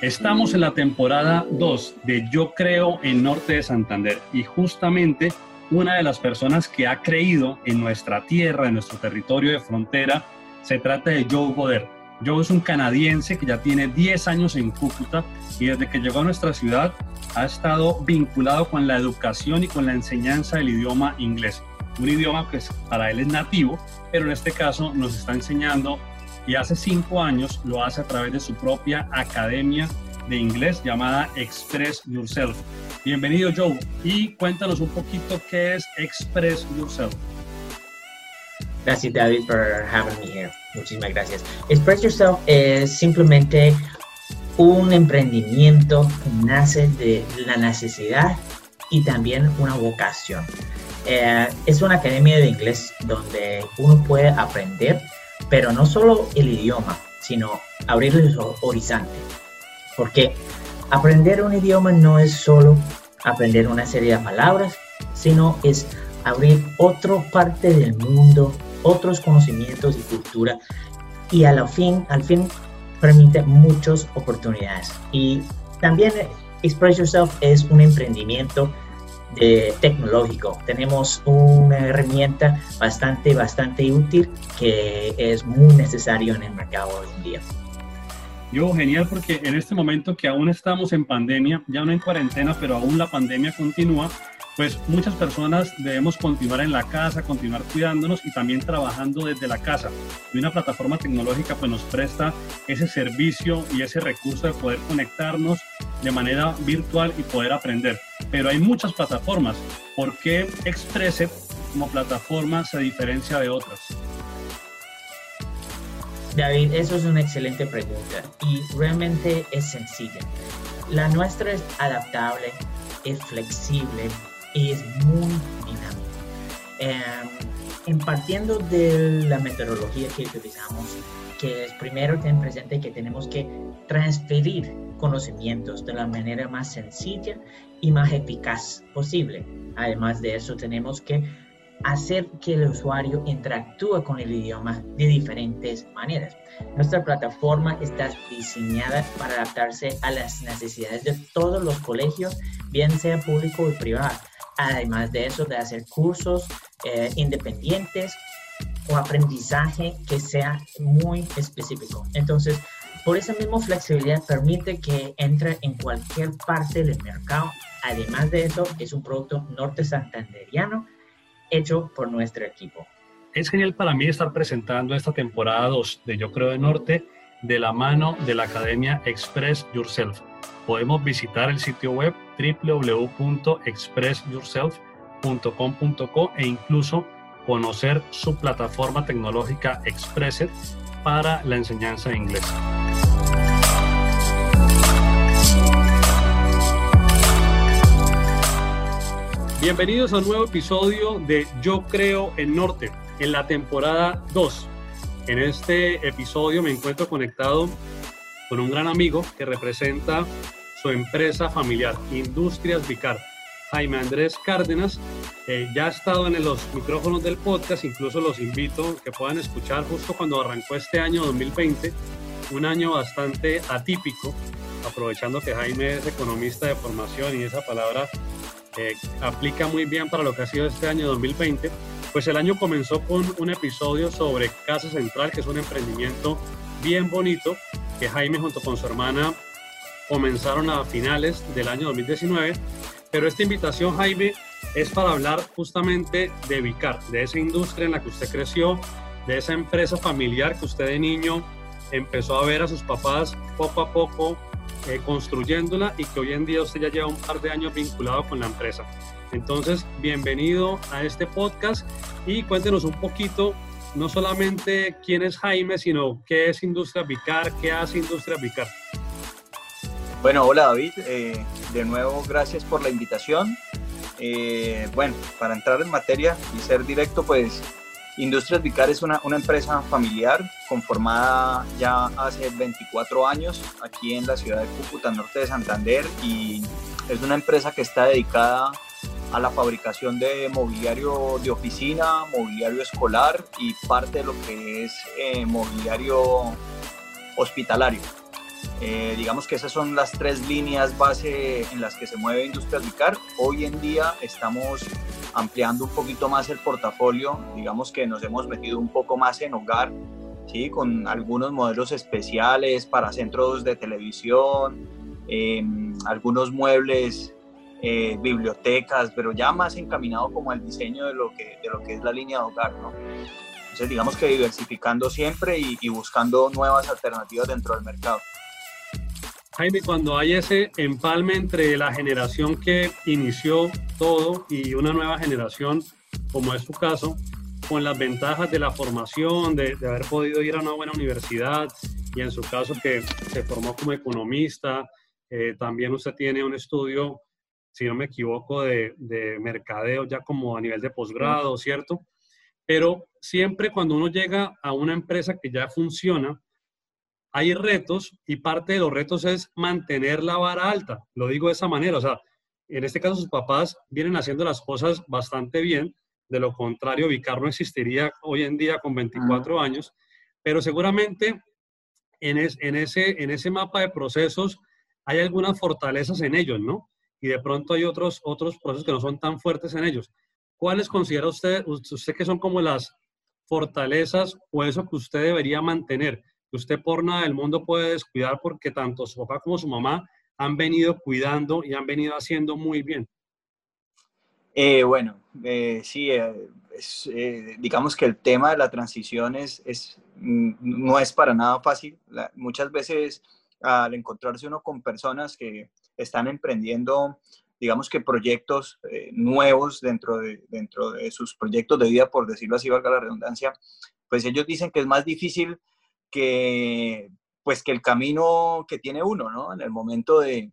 Estamos en la temporada 2 de Yo Creo en Norte de Santander y justamente una de las personas que ha creído en nuestra tierra, en nuestro territorio de frontera, se trata de Joe Goder. Joe es un canadiense que ya tiene 10 años en Cúcuta y desde que llegó a nuestra ciudad ha estado vinculado con la educación y con la enseñanza del idioma inglés. Un idioma que para él es nativo, pero en este caso nos está enseñando y hace cinco años lo hace a través de su propia academia de inglés llamada Express Yourself. Bienvenido Joe y cuéntanos un poquito qué es Express Yourself. Gracias David por having me here. Muchísimas gracias. Express Yourself es simplemente un emprendimiento que nace de la necesidad y también una vocación. Eh, es una academia de inglés donde uno puede aprender pero no solo el idioma, sino abrir los horizontes. Porque aprender un idioma no es solo aprender una serie de palabras, sino es abrir otra parte del mundo, otros conocimientos y cultura, y al fin, al fin permite muchas oportunidades. Y también Express Yourself es un emprendimiento tecnológico. Tenemos una herramienta bastante, bastante útil que es muy necesario en el mercado hoy en día. Yo, genial, porque en este momento que aún estamos en pandemia, ya no en cuarentena, pero aún la pandemia continúa, pues muchas personas debemos continuar en la casa, continuar cuidándonos y también trabajando desde la casa. Y una plataforma tecnológica pues nos presta ese servicio y ese recurso de poder conectarnos de manera virtual y poder aprender. Pero hay muchas plataformas. ¿Por qué Expresse como plataforma se diferencia de otras? David, eso es una excelente pregunta y realmente es sencilla. La nuestra es adaptable, es flexible, es muy dinámico. Em, en partiendo de la metodología que utilizamos, que es primero ten presente que tenemos que transferir conocimientos de la manera más sencilla y más eficaz posible. Además de eso, tenemos que hacer que el usuario interactúe con el idioma de diferentes maneras. Nuestra plataforma está diseñada para adaptarse a las necesidades de todos los colegios, bien sea público o privado además de eso, de hacer cursos eh, independientes o aprendizaje que sea muy específico. Entonces, por esa misma flexibilidad permite que entre en cualquier parte del mercado. Además de eso, es un producto norte santanderiano hecho por nuestro equipo. Es genial para mí estar presentando esta temporada 2 de Yo Creo de Norte de la mano de la Academia Express Yourself podemos visitar el sitio web www.expressyourself.com.co e incluso conocer su plataforma tecnológica Expresset para la enseñanza de inglés. Bienvenidos a un nuevo episodio de Yo Creo en Norte, en la temporada 2. En este episodio me encuentro conectado con un gran amigo que representa su empresa familiar, Industrias Vicar. Jaime Andrés Cárdenas eh, ya ha estado en los micrófonos del podcast, incluso los invito que puedan escuchar justo cuando arrancó este año 2020, un año bastante atípico, aprovechando que Jaime es economista de formación y esa palabra eh, aplica muy bien para lo que ha sido este año 2020. Pues el año comenzó con un episodio sobre Casa Central, que es un emprendimiento bien bonito que Jaime junto con su hermana comenzaron a finales del año 2019, pero esta invitación, Jaime, es para hablar justamente de Vicar, de esa industria en la que usted creció, de esa empresa familiar que usted de niño empezó a ver a sus papás poco a poco eh, construyéndola y que hoy en día usted ya lleva un par de años vinculado con la empresa. Entonces, bienvenido a este podcast y cuéntenos un poquito, no solamente quién es Jaime, sino qué es Industria Vicar, qué hace Industria Vicar. Bueno, hola David, eh, de nuevo gracias por la invitación. Eh, bueno, para entrar en materia y ser directo, pues Industrias Vicar es una, una, empresa familiar conformada ya hace 24 años aquí en la ciudad de Cúcuta, norte de Santander, y es una empresa que está dedicada a la fabricación de mobiliario de oficina, mobiliario escolar y parte de lo que es eh, mobiliario hospitalario. Eh, digamos que esas son las tres líneas base en las que se mueve Industrias Vicar. Hoy en día estamos ampliando un poquito más el portafolio, digamos que nos hemos metido un poco más en hogar, ¿sí? con algunos modelos especiales para centros de televisión, em, algunos muebles, eh, bibliotecas, pero ya más encaminado como al diseño de lo que, de lo que es la línea de hogar. ¿no? Entonces digamos que diversificando siempre y buscando nuevas alternativas dentro del mercado. Jaime, cuando hay ese empalme entre la generación que inició todo y una nueva generación, como es su caso, con las ventajas de la formación, de, haber podido ir a una buena universidad y en su caso que se formó como economista, eh, también usted tiene un estudio, si no me equivoco, de, de mercadeo ya como a nivel de posgrado, ¿cierto? Pero siempre cuando uno llega a una empresa que ya funciona, hay retos y parte de los retos es mantener la vara alta. Lo digo de esa manera, o sea, en este caso sus papás vienen haciendo las cosas bastante bien, de lo contrario Vicar no existiría hoy en día con 24 años, pero seguramente en, en, ese, en ese mapa de procesos hay algunas fortalezas en ellos, ¿no? Y de pronto hay otros, otros procesos que no son tan fuertes en ellos. ¿Cuáles considera usted, usted que son como las fortalezas o eso que usted debería mantener? usted por nada del mundo puede descuidar porque tanto su papá como su mamá han venido cuidando y han venido haciendo muy bien. Eh, bueno, eh, sí, eh, digamos que el tema de la transición es, es, mm, no es para nada fácil. muchas veces al encontrarse uno con personas que están emprendiendo, digamos que proyectos nuevos dentro de, dentro de sus proyectos de vida, por decirlo así, valga la redundancia, pues ellos dicen que es más difícil que, pues, que el camino que tiene uno, ¿no? En el momento de,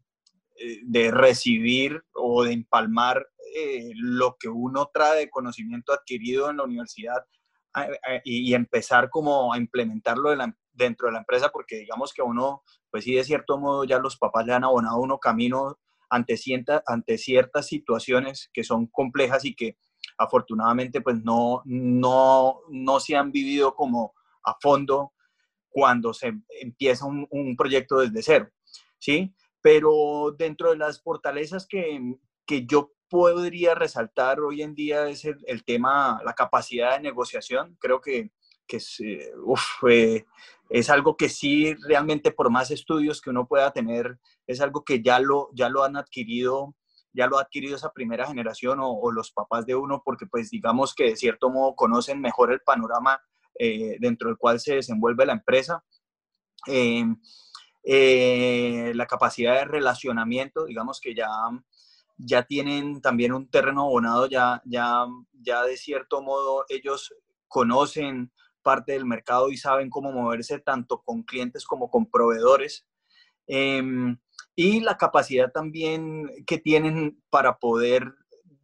eh, de recibir o de empalmar eh, lo que uno trae de conocimiento adquirido en la universidad y, empezar como a implementarlo dentro de la empresa, porque digamos que uno, pues sí, de cierto modo ya los papás le han abonado a uno camino ante, ante ciertas situaciones que son complejas y que afortunadamente pues no, no, no se han vivido como a fondo cuando se empieza un, proyecto desde cero, ¿sí? Pero dentro de las fortalezas que, que yo podría resaltar hoy en día es el, tema, la capacidad de negociación. Creo que, que es, eh, eh, es algo que sí, realmente por más estudios que uno pueda tener, es algo que ya lo, ya lo han adquirido ya lo ha adquirido esa primera generación o, o, los papás de uno, porque pues digamos que de cierto modo conocen mejor el panorama eh, dentro del cual se desenvuelve la empresa. Eh, eh, la capacidad de relacionamiento, digamos que ya, ya tienen también un terreno abonado, ya, ya, ya de cierto modo ellos conocen parte del mercado y saben cómo moverse tanto con clientes como con proveedores. Em, y la capacidad también que tienen para poder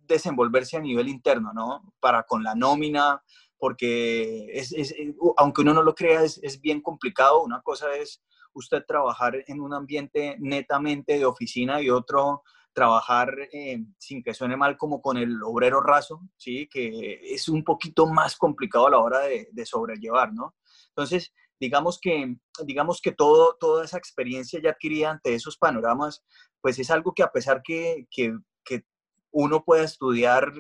desenvolverse a nivel interno, ¿no? Para con la nómina, porque eh, aunque uno no lo crea, es, es, bien complicado. Una cosa es usted trabajar en un ambiente netamente de oficina y otro trabajar eh, sin que suene mal como con el obrero raso, ¿sí? que es un poquito más complicado a la hora de, de sobrellevar, ¿no? Entonces, digamos que, digamos que todo, toda esa experiencia ya adquirida ante esos panoramas, pues es algo que a pesar que, que, que uno pueda estudiar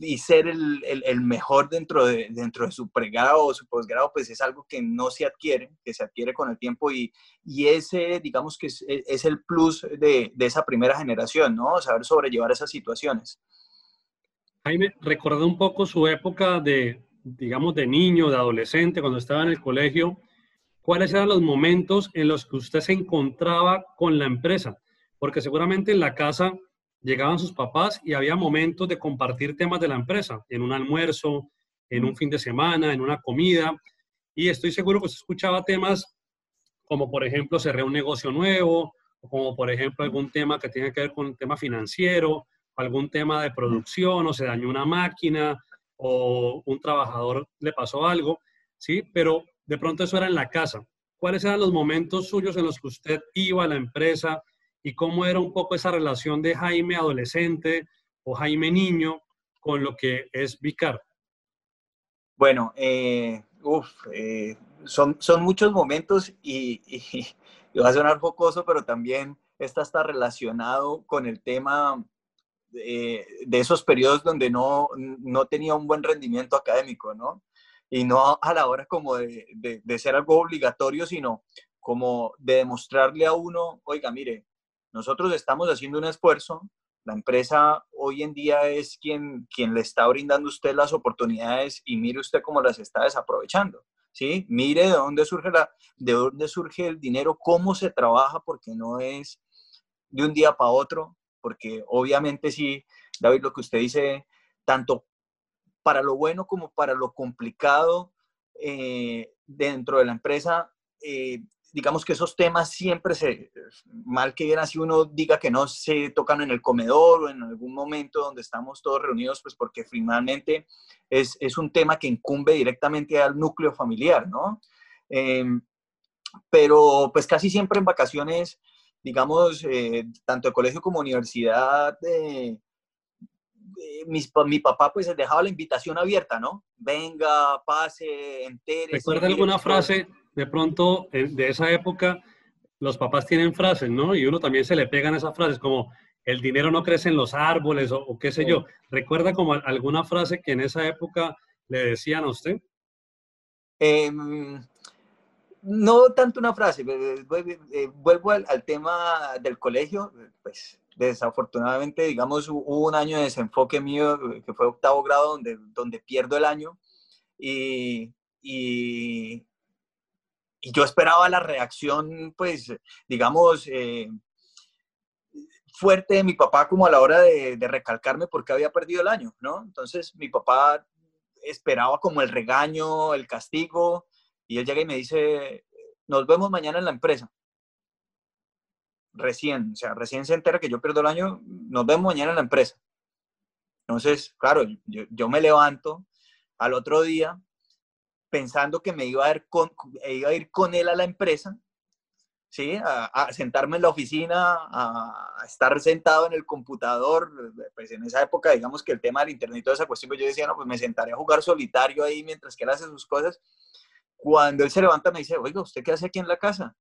y ser el, el, mejor dentro de, dentro de su pregrado o su posgrado, pues es algo que no se adquiere, que se adquiere con el tiempo y, y ese, digamos que es, es el plus de, de, esa primera generación, ¿no? Saber sobrellevar esas situaciones. Jaime, recordé un poco su época de, digamos, de niño, de adolescente, cuando estaba en el colegio. ¿Cuáles eran los momentos en los que usted se encontraba con la empresa? Porque seguramente en la casa llegaban sus papás y había momentos de compartir temas de la empresa, en un almuerzo, en un fin de semana, en una comida. Y estoy seguro que se escuchaba temas como, por ejemplo, cerré un negocio nuevo, o como, por ejemplo, algún tema que tiene que ver con un tema financiero, algún tema de producción, o se dañó una máquina, o un trabajador le pasó algo, ¿sí? Pero de pronto eso era en la casa. ¿Cuáles eran los momentos suyos en los que usted iba a la empresa? Y cómo era un poco esa relación de Jaime adolescente o Jaime niño con lo que es Vicar. Bueno, eh, uf, eh, son, son muchos momentos y, y, va a sonar focoso, pero también esta está relacionado con el tema de, de esos periodos donde no, no tenía un buen rendimiento académico, ¿no? Y no a la hora como de, de, de ser algo obligatorio, sino como de demostrarle a uno, oiga, mire, nosotros estamos haciendo un esfuerzo, la empresa hoy en día es quien, quien le está brindando a usted las oportunidades y mire usted cómo las está desaprovechando. ¿sí? Mire de dónde surge, la, de dónde surge el dinero, cómo se trabaja, porque no es de un día para otro, porque obviamente sí, David, lo que usted dice, tanto para lo bueno como para lo complicado eh, dentro de la empresa, eh, digamos que esos temas siempre se, mal que bien así uno diga que no se tocan en el comedor o en algún momento donde estamos todos reunidos, pues porque finalmente es, es un tema que incumbe directamente al núcleo familiar, ¿no? Em, pero pues casi siempre en vacaciones, digamos, eh, tanto de colegio como universidad, eh, mi papá pues dejaba la invitación abierta, ¿no? Venga, pase, entere. ¿Recuerda alguna frase de pronto de esa época? Los papás tienen frases, ¿no? Y uno también se le pegan esas frases como el dinero no crece en los árboles o, qué sé yo. ¿Recuerda como alguna frase que en esa época le decían a usted? Em, no tanto una frase, eh, vuelvo al, al, tema del colegio, pues desafortunadamente, digamos, hubo un año de desenfoque mío eh, que fue octavo grado donde, donde pierdo el año y, y, yo esperaba la reacción, pues, digamos, eh, fuerte de mi papá como a la hora de, de recalcarme por qué había perdido el año, ¿no? Entonces mi papá esperaba como el regaño, el castigo, y él llega y me dice, nos vemos mañana en la empresa recién, o sea, recién se entera que yo pierdo el año, nos vemos mañana en la empresa. Entonces, claro, yo, me levanto al otro día pensando que me iba a, ir con, iba a ir con él a la empresa, ¿sí? A, sentarme en la oficina, a, estar sentado en el computador. Pues en esa época, digamos que el tema del internet y toda esa cuestión, pues yo decía, no, pues me sentaré a jugar solitario ahí mientras que él hace sus cosas. Cuando él se levanta me dice, oiga, ¿usted qué hace aquí en la casa?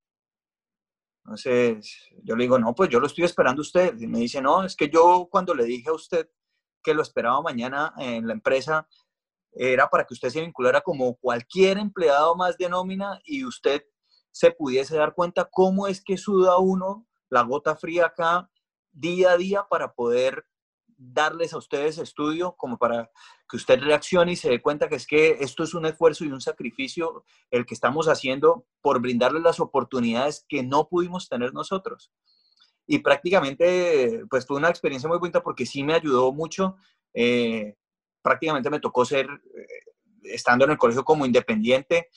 Entonces, yo le digo, no, pues yo lo estoy esperando a usted. Y me dice, no, es que yo cuando le dije a usted que lo esperaba mañana en la empresa, era para que usted se vinculara como cualquier empleado más de nómina y usted se pudiese dar cuenta cómo es que suda uno la gota fría acá día a día para poder darles a ustedes estudio como para que usted reaccione y se dé cuenta que es que esto es un esfuerzo y un sacrificio el que estamos haciendo por brindarles las oportunidades que no pudimos tener nosotros. Y prácticamente, pues fue una experiencia muy bonita porque sí me ayudó mucho. Eh, prácticamente me tocó ser, eh, estando en el colegio como independiente,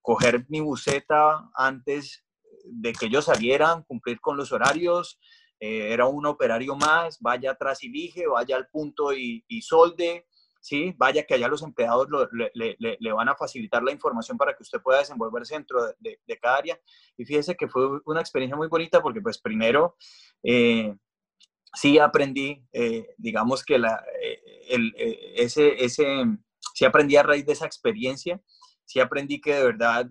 coger mi buseta antes de que ellos salieran, cumplir con los horarios, eh, era un operario más, vaya atrás y dije, vaya al punto y, solde, ¿sí? Vaya que allá los empleados le, van a facilitar la información para que usted pueda desenvolverse dentro de, cada área. Y fíjese que fue una experiencia muy bonita porque pues primero eh, sí aprendí, eh, digamos que la, el, ese, ese, sí aprendí a raíz de esa experiencia, sí aprendí que de verdad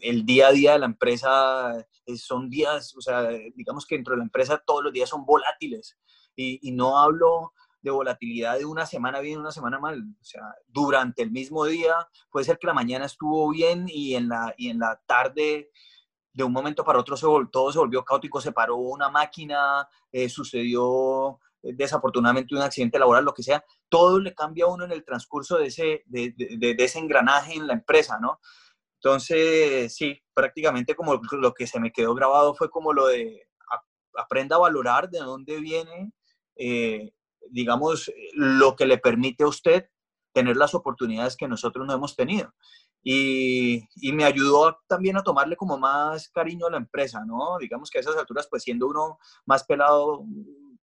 el día a día de la empresa eh, son días, o sea, digamos que dentro de la empresa todos los días son volátiles y, no hablo de volatilidad de una semana bien, una semana mal, o sea, durante el mismo día puede ser que la mañana estuvo bien y en la, y en la tarde de un momento para otro se, todo se volvió caótico, se paró una máquina, eh, sucedió eh, desafortunadamente un accidente laboral, lo que sea, todo le cambia a uno en el transcurso de ese, de, de ese engranaje en la empresa, ¿no? Entonces, sí, prácticamente como lo que se me quedó grabado fue como lo de aprenda a valorar de dónde viene, eh, digamos, lo que le permite a usted tener las oportunidades que nosotros no hemos tenido. Y, y, me ayudó también a tomarle como más cariño a la empresa, ¿no? Digamos que a esas alturas, pues siendo uno más pelado,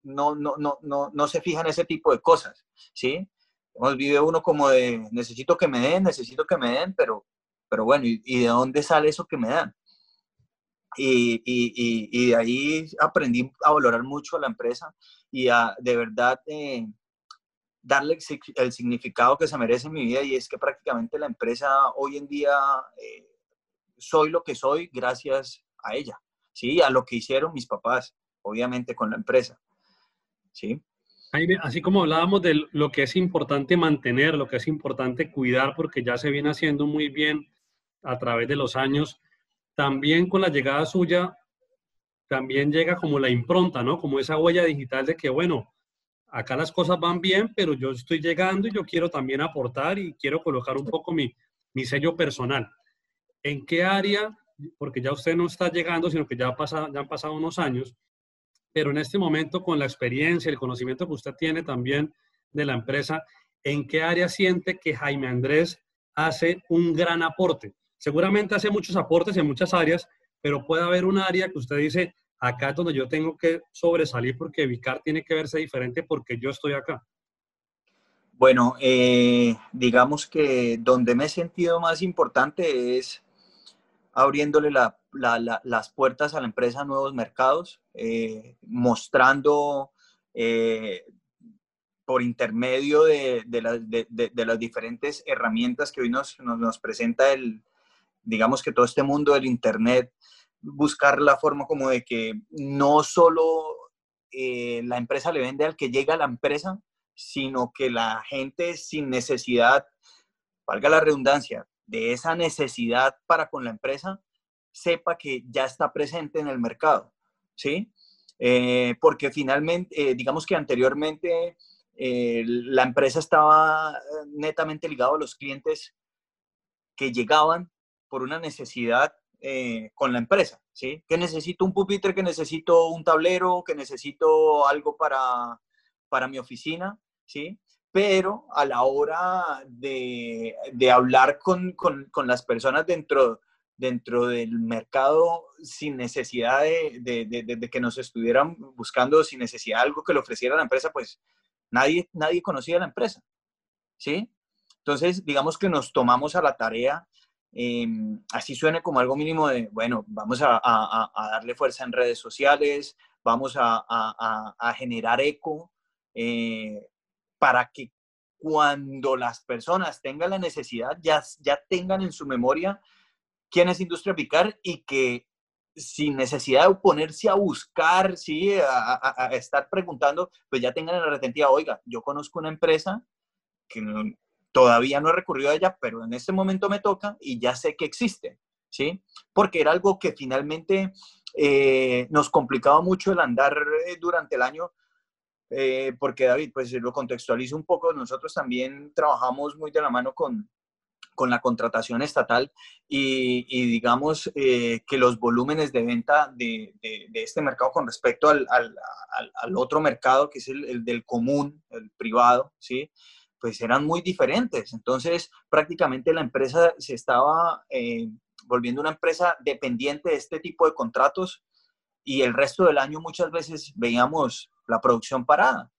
no, no, no, no, no se fija en ese tipo de cosas, ¿sí? vive uno como de necesito que me den, necesito que me den, pero pero bueno, ¿y, de dónde sale eso que me dan? Y, de ahí aprendí a valorar mucho a la empresa y a de verdad eh, darle el significado que se merece en mi vida y es que prácticamente la empresa hoy en día eh, soy lo que soy gracias a ella, ¿sí? A lo que hicieron mis papás, obviamente con la empresa, ¿sí? así como hablábamos de lo que es importante mantener, lo que es importante cuidar, porque ya se viene haciendo muy bien a través de los años, también con la llegada suya, también llega como la impronta, ¿no? Como esa huella digital de que, bueno, acá las cosas van bien, pero yo estoy llegando y yo quiero también aportar y quiero colocar un poco mi, mi sello personal. ¿En qué área? Porque ya usted no está llegando, sino que ya, ya han pasado unos años pero en este momento con la experiencia, el conocimiento que usted tiene también de la empresa, ¿en qué área siente que Jaime Andrés hace un gran aporte? Seguramente hace muchos aportes en muchas áreas, pero puede haber un área que usted dice, acá es donde yo tengo que sobresalir porque Vicar tiene que verse diferente porque yo estoy acá. Bueno, eh, digamos que donde me he sentido más importante es abriéndole las puertas a la empresa a nuevos mercados, eh, mostrando eh, por intermedio de, las diferentes herramientas que hoy nos, nos, presenta el, digamos que todo este mundo del Internet, buscar la forma como de que no solo eh, la empresa le vende al que llega a la empresa, sino que la gente sin necesidad, valga la redundancia, de esa necesidad para con la empresa, sepa que ya está presente en el mercado, ¿sí? Eh, porque finalmente, eh, digamos que anteriormente la empresa estaba netamente ligada a los clientes que llegaban por una necesidad con la empresa, ¿sí? Que necesito un pupitre, que necesito un tablero, que necesito algo para, para mi oficina, ¿sí? pero a la hora de, hablar con, las personas dentro, dentro del mercado sin necesidad de, que nos estuvieran buscando, sin necesidad de algo que le ofreciera la empresa, pues nadie, nadie conocía la empresa. ¿Sí? Entonces, digamos que nos tomamos a la tarea, em, así suene como algo mínimo de, bueno, vamos a, darle fuerza en redes sociales, vamos a, generar eco, eh, para que cuando las personas tengan la necesidad, ya, ya tengan en su memoria quién es Industria Picar y que sin necesidad de ponerse a buscar, ¿sí? a, estar preguntando, pues ya tengan en la retentiva, oiga, yo conozco una empresa que todavía no he recurrido a ella, pero en este momento me toca y ya sé que existe, ¿sí? Porque era algo que finalmente eh, nos complicaba mucho el andar eh, durante el año eh, porque David, pues lo contextualizo un poco, nosotros también trabajamos muy de la mano con, con la contratación estatal y, digamos que los volúmenes de venta de, de, este mercado con respecto al, al, al, otro mercado, que es el, del común, el privado, ¿sí? Pues eran muy diferentes. Entonces, prácticamente la empresa se estaba eh, volviendo una empresa dependiente de este tipo de contratos y el resto del año muchas veces veíamos la producción parada.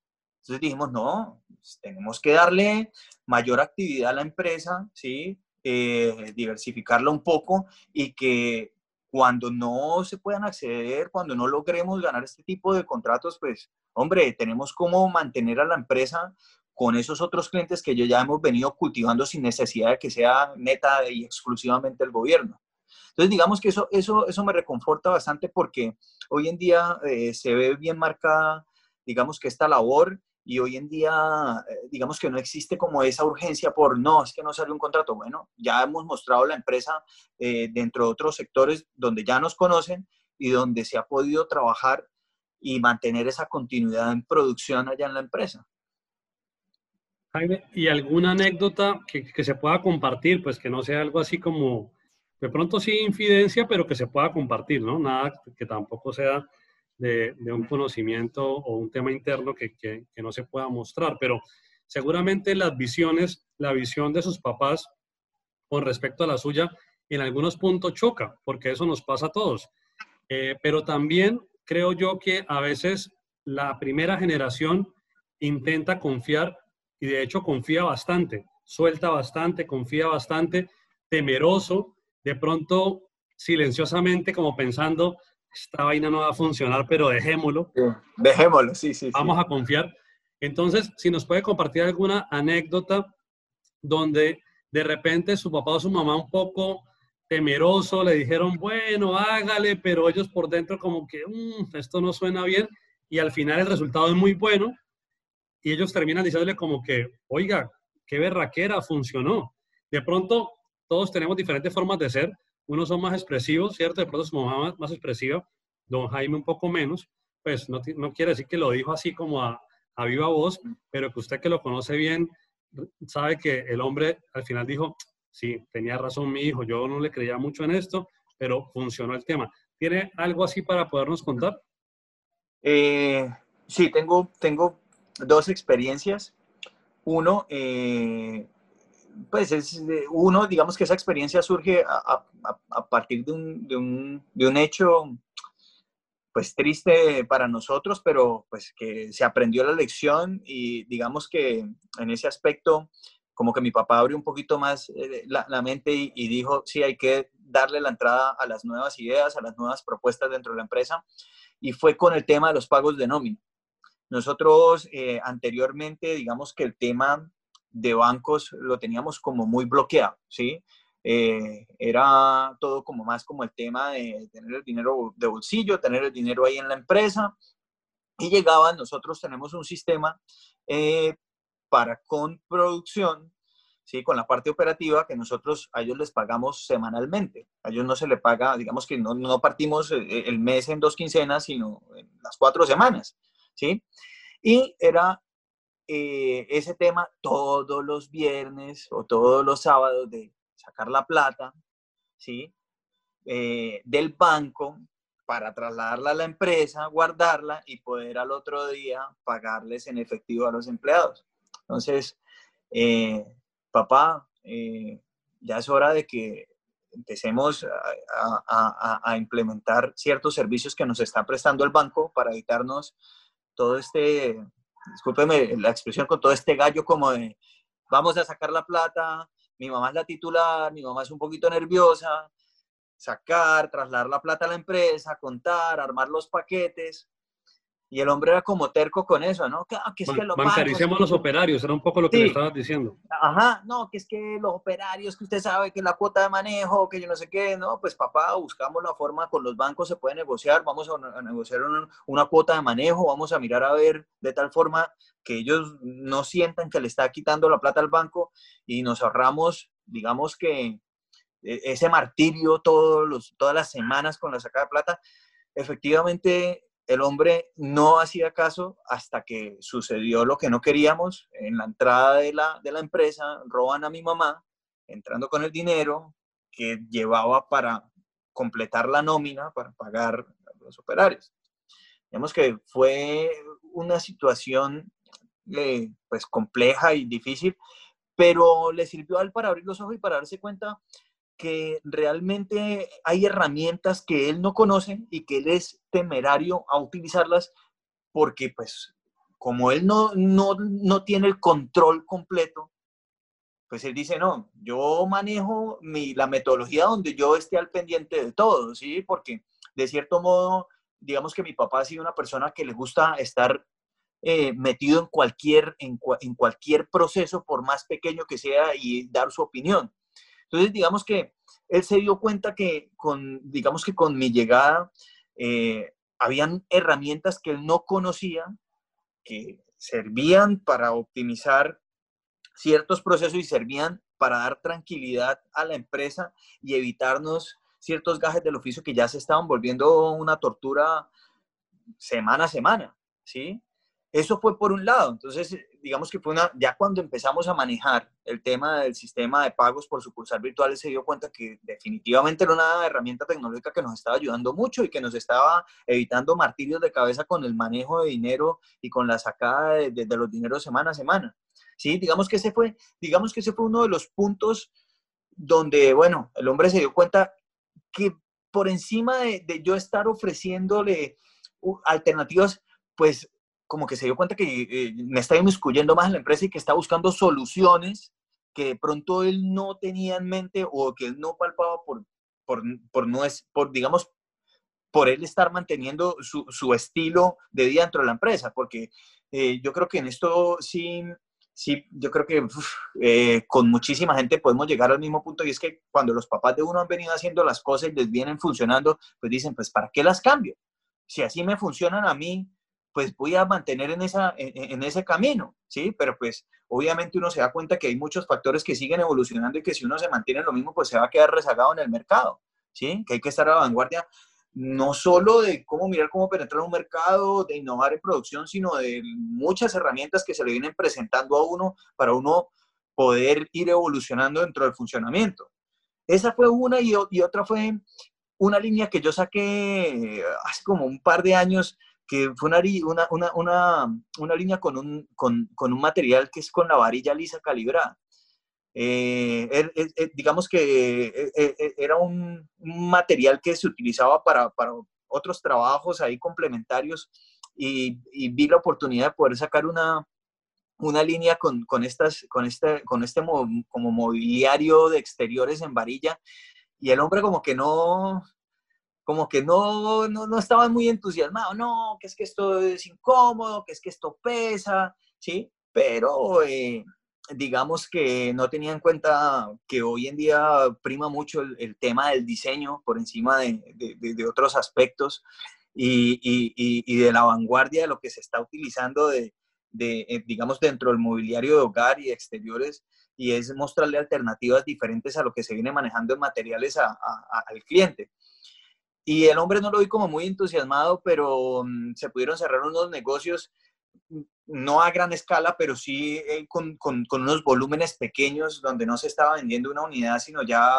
Entonces dijimos, no, pues, tenemos que darle mayor actividad a la empresa, ¿sí? Eh, diversificarla un poco y que cuando no se puedan acceder, cuando no logremos ganar este tipo de contratos, pues, hombre, tenemos cómo mantener a la empresa con esos otros clientes que ya hemos venido cultivando sin necesidad de que sea neta y exclusivamente el gobierno. Entonces, digamos que eso, eso, eso me reconforta bastante porque hoy en día eh, se ve bien marcada digamos que esta labor y hoy en día, eh, digamos que no existe como esa urgencia por, no, es que no sale un contrato. Bueno, ya hemos mostrado la empresa eh, dentro de otros sectores donde ya nos conocen y donde se ha podido trabajar y mantener esa continuidad en producción allá en la empresa. ¿Y alguna anécdota que, que, se pueda compartir? Pues que no sea algo así como, de pronto sí infidencia, pero que se pueda compartir, ¿no? Nada que tampoco sea de, un conocimiento o un tema interno que, que, no se pueda mostrar, pero seguramente las visiones, la visión de sus papás con respecto a la suya, en algunos puntos choca, porque eso nos pasa a todos. Eh, pero también creo yo que a veces la primera generación intenta confiar y de hecho confía bastante, suelta bastante, confía bastante, temeroso, de pronto silenciosamente como pensando, esta vaina no va a funcionar, pero dejémoslo. dejémoslo, sí, sí. Vamos a confiar. Entonces, si nos puede compartir alguna anécdota donde de repente su papá o su mamá un poco temeroso le dijeron, bueno, hágale, pero ellos por dentro como que, mm, esto no suena bien, y al final el resultado es muy bueno, y ellos terminan diciéndole como que, oiga, qué berraquera, funcionó. De pronto, todos tenemos diferentes formas de ser, unos son más expresivos, ¿cierto? De pronto su mamá más, expresiva, don Jaime un poco menos, pues no, no quiere decir que lo dijo así como a, a viva voz, pero que usted que lo conoce bien, sabe que el hombre al final dijo, sí, tenía razón mi hijo, yo no le creía mucho en esto, pero funcionó el tema. ¿Tiene algo así para podernos contar? Eh, sí, tengo, tengo dos experiencias. Uno, eh, pues es uno, digamos que esa experiencia surge a, partir de un, de, un, de un, hecho pues triste para nosotros, pero pues que se aprendió la lección y digamos que en ese aspecto como que mi papá abrió un poquito más eh, la, mente y, dijo, sí, hay que darle la entrada a las nuevas ideas, a las nuevas propuestas dentro de la empresa y fue con el tema de los pagos de nómina. Nosotros eh, anteriormente, digamos que el tema de bancos lo teníamos como muy bloqueado, ¿sí? Eh, era todo como más como el tema de tener el dinero de bolsillo, tener el dinero ahí en la empresa. Y llegaban, nosotros tenemos un sistema eh, para con producción, ¿sí? con la parte operativa, que nosotros a ellos les pagamos semanalmente. A ellos no se le paga, digamos que no, no partimos eh, el mes en dos quincenas, sino las cuatro semanas. ¿Sí? Y era ese tema todos los viernes o todos los sábados de sacar la plata, ¿sí? Eh, del banco para trasladarla a la empresa, guardarla y poder al otro día pagarles en efectivo a los empleados. Entonces, eh, papá, eh, ya es hora de que empecemos a, implementar ciertos servicios que nos está prestando el banco para evitarnos todo este, discúlpeme la expresión, con todo este gallo como de vamos a sacar la plata, mi mamá es la titular, mi mamá es un poquito nerviosa, sacar, trasladar la plata a la empresa, contar, armar los paquetes. Y el hombre era como terco con eso, ¿no? Que, ah, es que los Bancaricemos los operarios, era un poco lo que le estabas diciendo. Ajá, no, que es que los operarios, que usted sabe que la cuota de manejo, que yo no sé qué, no, pues papá, buscamos la forma, con los bancos se puede negociar, vamos a, negociar una, cuota de manejo, vamos a mirar a ver de tal forma que ellos no sientan que le está quitando la plata al banco y nos ahorramos, digamos que e, ese martirio todos los, todas las semanas con la sacada de plata, efectivamente el hombre no hacía caso hasta que sucedió lo que no queríamos. En la entrada de la, de la empresa roban a mi mamá, entrando con el dinero que llevaba para completar la nómina, para pagar los operarios. Digamos que fue una situación eh, pues compleja y difícil, pero le sirvió a él para abrir los ojos y para darse cuenta que realmente hay herramientas que él no conoce y que él es temerario a utilizarlas porque pues como él no, no, no tiene el control completo, pues él dice, no, yo manejo mi, la metodología donde yo esté al pendiente de todo, ¿sí? Porque de cierto modo, digamos que mi papá ha sido una persona que le gusta estar eh, metido en cualquier, en, en cualquier proceso, por más pequeño que sea, y dar su opinión. Entonces, digamos que él se dio cuenta que con, digamos que con mi llegada, eh, habían herramientas que él no conocía, que servían para optimizar ciertos procesos y servían para dar tranquilidad a la empresa y evitarnos ciertos gajes del oficio que ya se estaban volviendo una tortura semana a semana, ¿sí? Eso fue por un lado. Entonces, digamos que fue una, ya cuando empezamos a manejar el tema del sistema de pagos por sucursal virtual, se dio cuenta que definitivamente era una herramienta tecnológica que nos estaba ayudando mucho y que nos estaba evitando martirios de cabeza con el manejo de dinero y con la sacada de, los dineros semana a semana. Sí, digamos que ese fue, digamos que ese fue uno de los puntos donde, bueno, el hombre se dio cuenta que por encima de, de yo estar ofreciéndole alternativas, pues como que se dio cuenta que eh, me está inmiscuyendo más en la empresa y que está buscando soluciones que de pronto él no tenía en mente o que él no palpaba por, por, por no es, por, digamos, por él estar manteniendo su, su, estilo de vida dentro de la empresa, porque eh, yo creo que en esto sí, sí, yo creo que eh, con muchísima gente podemos llegar al mismo punto y es que cuando los papás de uno han venido haciendo las cosas y les vienen funcionando, pues dicen, pues ¿para qué las cambio? Si así me funcionan a mí, pues voy a mantener en, esa, en, ese camino, ¿sí? Pero pues obviamente uno se da cuenta que hay muchos factores que siguen evolucionando y que si uno se mantiene en lo mismo, pues se va a quedar rezagado en el mercado, ¿sí? Que hay que estar a la vanguardia no solo de cómo mirar cómo penetrar un mercado, de innovar en producción, sino de muchas herramientas que se le vienen presentando a uno para uno poder ir evolucionando dentro del funcionamiento. Esa fue una y, otra fue una línea que yo saqué hace como un par de años, que fue una, una, línea con un, con, con un material que es con la varilla lisa calibrada. Eh, er, er, er, digamos que eh, era un, material que se utilizaba para, para otros trabajos ahí complementarios y, vi la oportunidad de poder sacar una, una línea con, con, estas, con este, con este como mobiliario de exteriores en varilla y el hombre como que no, como que no, no, no estaba muy entusiasmado, no, que es que esto es incómodo, que es que esto pesa, ¿sí? Pero eh, digamos que no tenía en cuenta que hoy en día prima mucho el, tema del diseño por encima de, de, otros aspectos y, y, y, de la vanguardia de lo que se está utilizando de, eh, digamos, dentro del mobiliario de hogar y exteriores, y es mostrarle alternativas diferentes a lo que se viene manejando en materiales a, al cliente. Y el hombre no lo vi como muy entusiasmado, pero mm, se pudieron cerrar unos negocios no a gran escala, pero sí eh, con, con, unos volúmenes pequeños donde no se estaba vendiendo una unidad, sino ya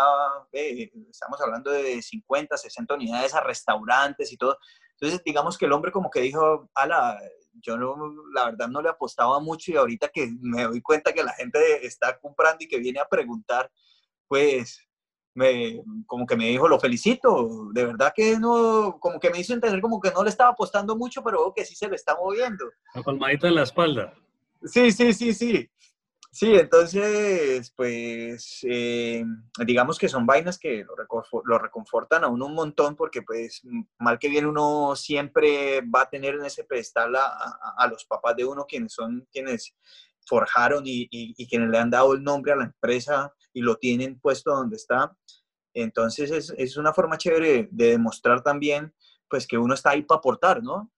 eh, estamos hablando de 50, 60 unidades a restaurantes y todo. Entonces, digamos que el hombre como que dijo, ala, yo no, la verdad no le apostaba mucho y ahorita que me doy cuenta que la gente está comprando y que viene a preguntar, pues me, como que me dijo, lo felicito, de verdad que no, como que me hizo entender como que no le estaba apostando mucho, pero que sí se le está moviendo. La palmadita en la espalda. Sí, sí, sí, sí. Sí, entonces, pues, eh, digamos que son vainas que lo, reconfortan a uno un montón porque, pues, mal que bien uno siempre va a tener en ese pedestal a, los papás de uno, quienes son quienes forjaron y, y, quienes le han dado el nombre a la empresa y lo tienen puesto donde está. Entonces es, es una forma chévere de demostrar también pues que uno está ahí para aportar, ¿no?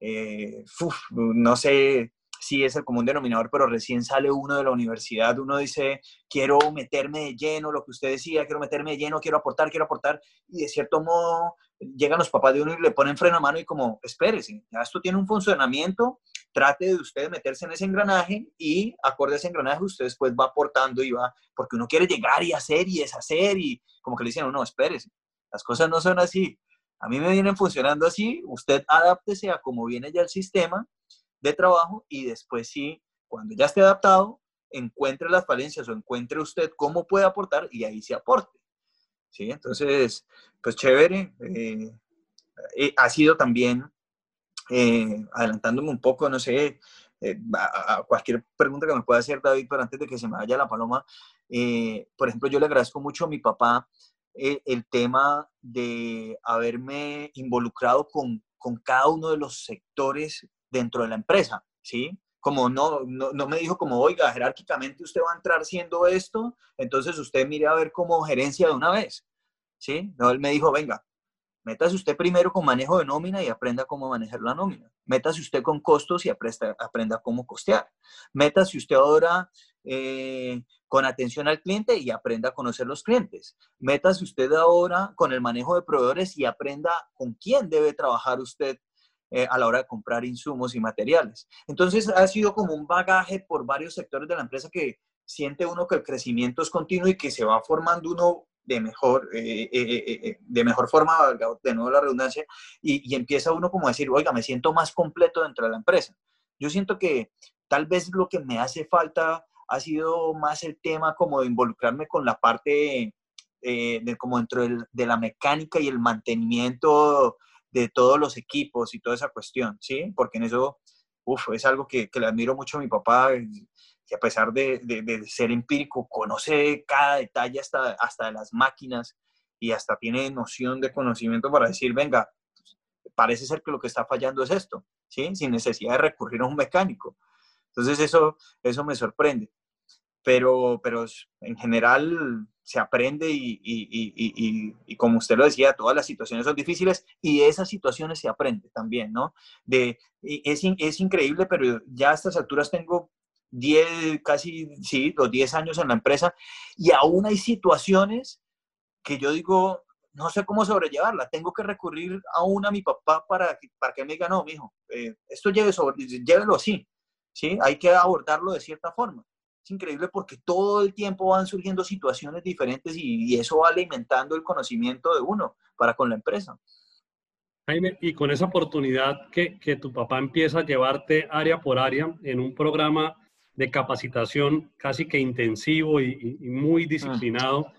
Eh, no sé si es el común denominador, pero recién sale uno de la universidad, uno dice, quiero meterme de lleno, lo que usted decía, quiero meterme de lleno, quiero aportar, quiero aportar, y de cierto modo llegan los papás de uno y le ponen freno a mano y como, espérese, esto tiene un funcionamiento, trate de usted meterse en ese engranaje y acorde a ese engranaje usted después va aportando y va, porque uno quiere llegar y hacer y deshacer y como que le dicen, no, espérese, las cosas no son así. A mí me vienen funcionando así, usted adáptese a cómo viene ya el sistema de trabajo y después sí, cuando ya esté adaptado, encuentre las falencias o encuentre usted cómo puede aportar y ahí se aporte. ¿Sí? Entonces, pues chévere. Eh, eh, ha sido también eh, adelantándome un poco, no sé, eh, a, cualquier pregunta que me pueda hacer David, pero antes de que se me vaya la paloma, eh, por ejemplo, yo le agradezco mucho a mi papá el tema de haberme involucrado con, con, cada uno de los sectores dentro de la empresa, ¿sí? Como no, no, no, me dijo como, oiga, jerárquicamente usted va a entrar siendo esto, entonces usted mire a ver como gerencia de una vez, ¿sí? No, él me dijo, venga, Métase usted primero con manejo de nómina y aprenda cómo manejar la nómina. Métase usted con costos y aprenda, cómo costear. Métase usted ahora eh, con atención al cliente y aprenda a conocer los clientes. Métase usted ahora con el manejo de proveedores y aprenda con quién debe trabajar usted eh, a la hora de comprar insumos y materiales. Entonces ha sido como un bagaje por varios sectores de la empresa que siente uno que el crecimiento es continuo y que se va formando uno de mejor, eh, eh, eh, de mejor forma, de nuevo la redundancia, y, empieza uno como a decir, oiga, me siento más completo dentro de la empresa. Yo siento que tal vez lo que me hace falta ha sido más el tema como de involucrarme con la parte de, como dentro de la mecánica y el mantenimiento de todos los equipos y toda esa cuestión, ¿sí? Porque en eso, uff, es algo que, que le admiro mucho a mi papá, que a pesar de, de, ser empírico, conoce cada detalle hasta, hasta las máquinas y hasta tiene noción de conocimiento para decir, venga, parece ser que lo que está fallando es esto, ¿sí? Sin necesidad de recurrir a un mecánico. Entonces eso, eso me sorprende. Pero, pero en general se aprende y, y, y, y, como usted lo decía, todas las situaciones son difíciles y de esas situaciones se aprende también, ¿no? De, es, es increíble, pero ya a estas alturas tengo 10, casi, sí, los 10 años en la empresa y aún hay situaciones que yo digo, no sé cómo sobrellevarla, tengo que recurrir aún a mi papá para, para que me diga, no, mijo, eh, esto lleve sobre, llévelo así, ¿sí? Hay que abordarlo de cierta forma. Es increíble porque todo el tiempo van surgiendo situaciones diferentes y, eso va alimentando el conocimiento de uno para con la empresa. Jaime, y con esa oportunidad que, que tu papá empieza a llevarte área por área en un programa de capacitación casi que intensivo y, muy disciplinado,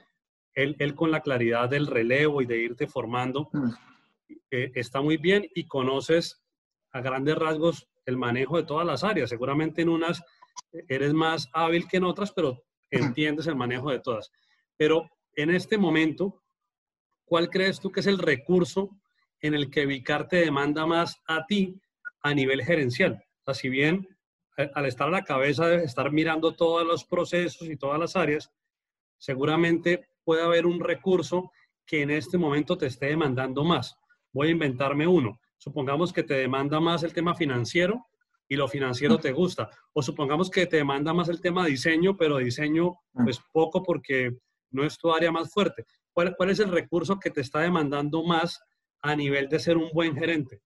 él, él, con la claridad del relevo y de irte formando, mm. eh, está muy bien y conoces a grandes rasgos el manejo de todas las áreas. Seguramente en unas eres más hábil que en otras, pero entiendes el manejo de todas. Pero en este momento, ¿cuál crees tú que es el recurso en el que Vicar te demanda más a ti a nivel gerencial? O sea, si bien al estar a la cabeza de estar mirando todos los procesos y todas las áreas, seguramente puede haber un recurso que en este momento te esté demandando más. Voy a inventarme uno. Supongamos que te demanda más el tema financiero y lo financiero te gusta. O supongamos que te demanda más el tema diseño, pero diseño pues poco porque no es tu área más fuerte. ¿Cuál, cuál es el recurso que te está demandando más a nivel de ser un buen gerente?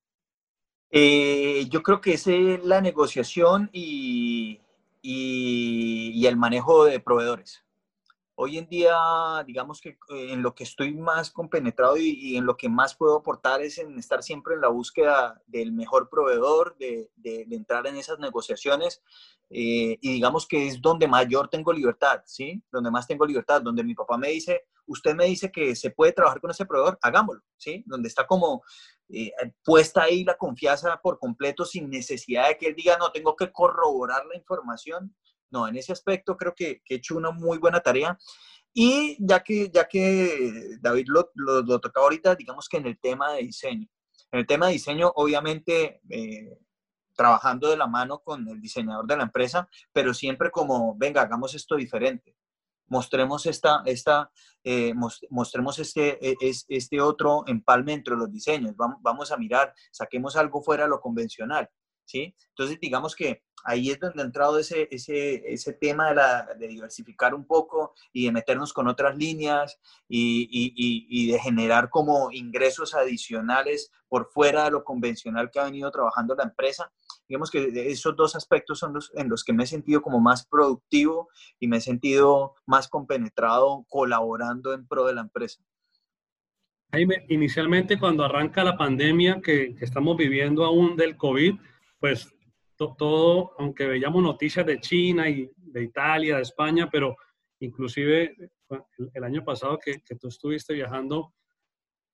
Eh, yo creo que es la negociación y, y, el manejo de proveedores. Hoy en día, digamos que eh, en lo que estoy más compenetrado y, en lo que más puedo aportar es en estar siempre en la búsqueda del mejor proveedor, de, de, entrar en esas negociaciones eh, y digamos que es donde mayor tengo libertad, ¿sí? Donde más tengo libertad, donde mi papá me dice, usted me dice que se puede trabajar con ese proveedor, hagámoslo, ¿sí? Donde está como eh, puesta ahí la confianza por completo sin necesidad de que él diga, no, tengo que corroborar la información. No, en ese aspecto creo que, he hecho una muy buena tarea. Y ya que, ya que David lo, lo, tocaba ahorita, digamos que en el tema de diseño. En el tema de diseño, obviamente, eh, trabajando de la mano con el diseñador de la empresa, pero siempre como, venga, hagamos esto diferente mostremos, esta, esta, eh, mostremos este, e, este otro empalme entre los diseños, vamos, vamos a mirar, saquemos algo fuera de lo convencional, ¿sí? Entonces, digamos que ahí es donde ha entrado ese, ese, ese tema de, la, de, diversificar un poco y de meternos con otras líneas y, y, y, de generar como ingresos adicionales por fuera de lo convencional que ha venido trabajando la empresa. Digamos que esos dos aspectos son los en los que me he sentido como más productivo y me he sentido más compenetrado colaborando en pro de la empresa. Jaime, inicialmente cuando arranca la pandemia que, que estamos viviendo aún del COVID, pues todo, aunque veíamos noticias de China y de Italia, de España, pero inclusive el, año pasado que, que, tú estuviste viajando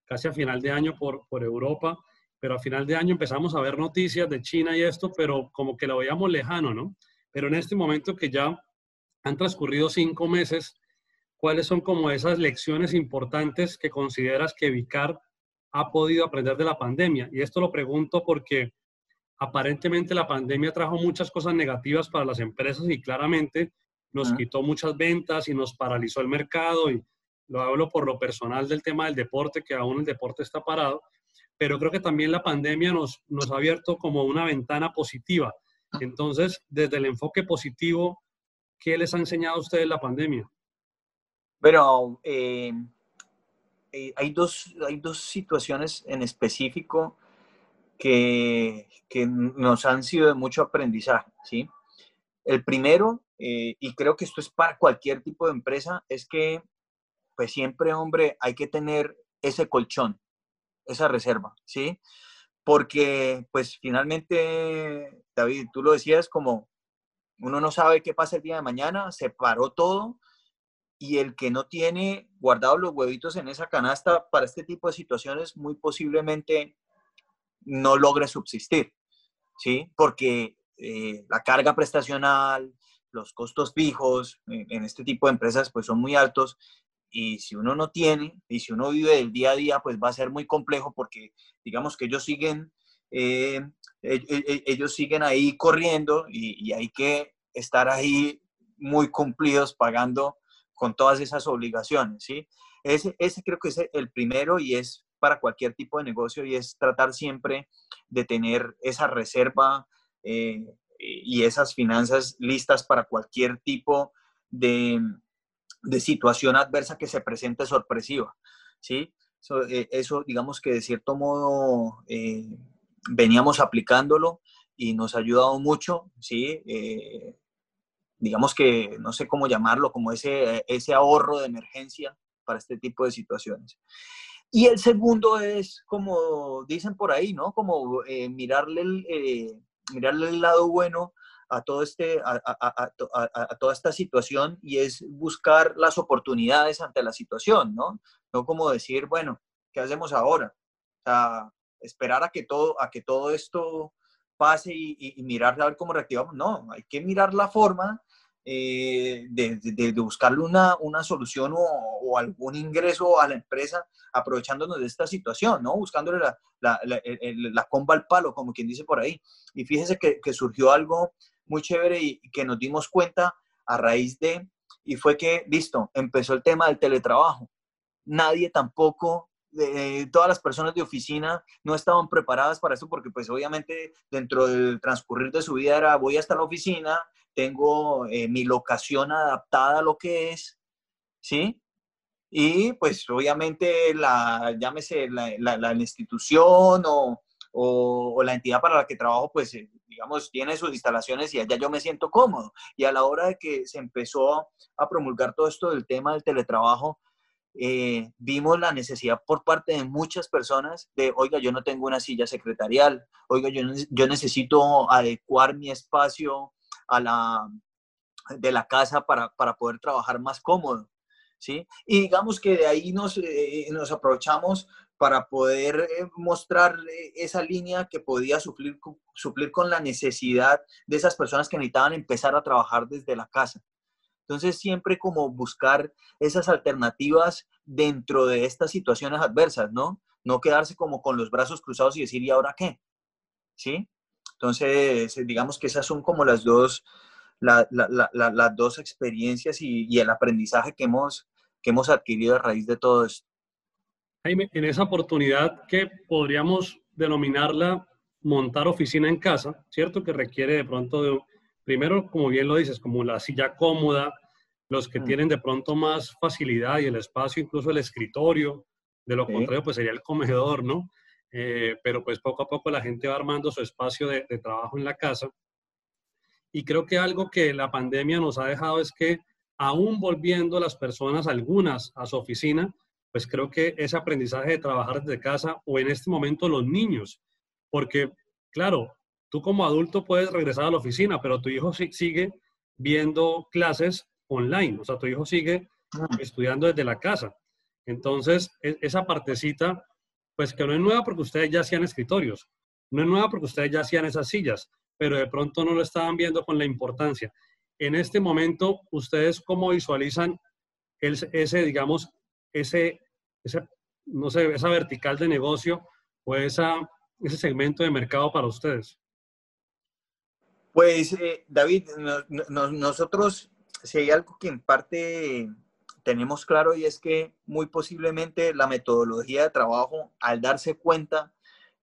casi a final de año por, por Europa, pero a final de año empezamos a ver noticias de China y esto, pero como que lo veíamos lejano, ¿no? Pero en este momento que ya han transcurrido cinco meses, ¿cuáles son como esas lecciones importantes que consideras que Vicar ha podido aprender de la pandemia? Y esto lo pregunto porque aparentemente la pandemia trajo muchas cosas negativas para las empresas y claramente nos quitó muchas ventas y nos paralizó el mercado y lo hablo por lo personal del tema del deporte, que aún el deporte está parado, pero creo que también la pandemia nos, nos ha abierto como una ventana positiva. Entonces, desde el enfoque positivo, ¿qué les ha enseñado a ustedes la pandemia? Bueno, eh, eh, hay, dos, hay dos situaciones en específico que, que nos han sido de mucho aprendizaje, ¿sí? El primero, eh, y creo que esto es para cualquier tipo de empresa, es que pues siempre, hombre, hay que tener ese colchón, esa reserva, ¿sí? Porque pues finalmente, David, tú lo decías como uno no sabe qué pasa el día de mañana, se paró todo y el que no tiene guardados los huevitos en esa canasta para este tipo de situaciones muy posiblemente no logre subsistir, ¿sí? Porque eh, la carga prestacional, los costos fijos en, este tipo de empresas pues son muy altos y si uno no tiene, y si uno vive del día a día, pues va a ser muy complejo porque digamos que ellos siguen, eh, ellos siguen ahí corriendo y, hay que estar ahí muy cumplidos pagando con todas esas obligaciones, ¿sí? Ese, ese creo que es el primero y es para cualquier tipo de negocio y es tratar siempre de tener esa reserva eh, y esas finanzas listas para cualquier tipo de, de situación adversa que se presente sorpresiva, ¿sí? Eh, eso, digamos que de cierto modo eh, veníamos aplicándolo y nos ha ayudado mucho, ¿sí? Digamos que, no sé cómo llamarlo, como ese, ese ahorro de emergencia para este tipo de situaciones. Y el segundo es, como dicen por ahí, ¿no? Como mirarle, el, mirarle el lado bueno a, todo este, a, toda esta situación y es buscar las oportunidades ante la situación, ¿no? No como decir, bueno, ¿qué hacemos ahora? O sea, esperar a que todo, a que todo esto pase y, mirar a ver cómo reactivamos. No, hay que mirar la forma eh, de, de, buscarle una, una solución o, algún ingreso a la empresa aprovechándonos de esta situación, ¿no? Buscándole la, la, la, comba al palo, como quien dice por ahí. Y fíjese que, que surgió algo muy chévere y, que nos dimos cuenta a raíz de, y fue que, listo, empezó el tema del teletrabajo. Nadie tampoco, de, todas las personas de oficina no estaban preparadas para eso porque pues obviamente dentro del transcurrir de su vida era voy hasta la oficina, tengo eh, mi locación adaptada a lo que es, ¿sí? Y pues obviamente la, llámese la, la, institución o, o, la entidad para la que trabajo, pues eh, digamos, tiene sus instalaciones y allá yo me siento cómodo. Y a la hora de que se empezó a promulgar todo esto del tema del teletrabajo, eh, vimos la necesidad por parte de muchas personas de, oiga, yo no tengo una silla secretarial, oiga, yo, yo necesito adecuar mi espacio a la, de la casa para, para poder trabajar más cómodo. ¿Sí? Y digamos que de ahí nos, eh, nos aprovechamos para poder eh, mostrar eh, esa línea que podía suplir, suplir con la necesidad de esas personas que necesitaban empezar a trabajar desde la casa. Entonces, siempre como buscar esas alternativas dentro de estas situaciones adversas, ¿no? No quedarse como con los brazos cruzados y decir, ¿y ahora qué? ¿Sí? Entonces, digamos que esas son como las dos, las dos experiencias y, y, el aprendizaje que hemos, que hemos adquirido a raíz de todo esto. Jaime, en esa oportunidad que podríamos denominarla montar oficina en casa, ¿cierto? Que requiere de pronto de, primero, como bien lo dices, como la silla cómoda, los que mm. tienen de pronto más facilidad y el espacio, incluso el escritorio, de lo contrario, pues sería el comedor, ¿no? Eh, pero pues poco a poco la gente va armando su espacio de, de trabajo en la casa. Y creo que algo que la pandemia nos ha dejado es que aún volviendo las personas, algunas, a su oficina, pues creo que ese aprendizaje de trabajar desde casa o en este momento los niños, porque claro, tú como adulto puedes regresar a la oficina, pero tu hijo sigue viendo clases online, o sea, tu hijo sigue estudiando desde la casa. Entonces, e, esa partecita, pues que no es nueva porque ustedes ya hacían escritorios, no es nueva porque ustedes ya hacían esas sillas, pero de pronto no lo estaban viendo con la importancia. En este momento, ¿ustedes cómo visualizan ese, digamos, ese esa, no sé, esa vertical de negocio o esa, ese segmento de mercado para ustedes? Pues, eh, David, nosotros, si hay algo que en parte tenemos claro y es que muy posiblemente la metodología de trabajo, al darse cuenta,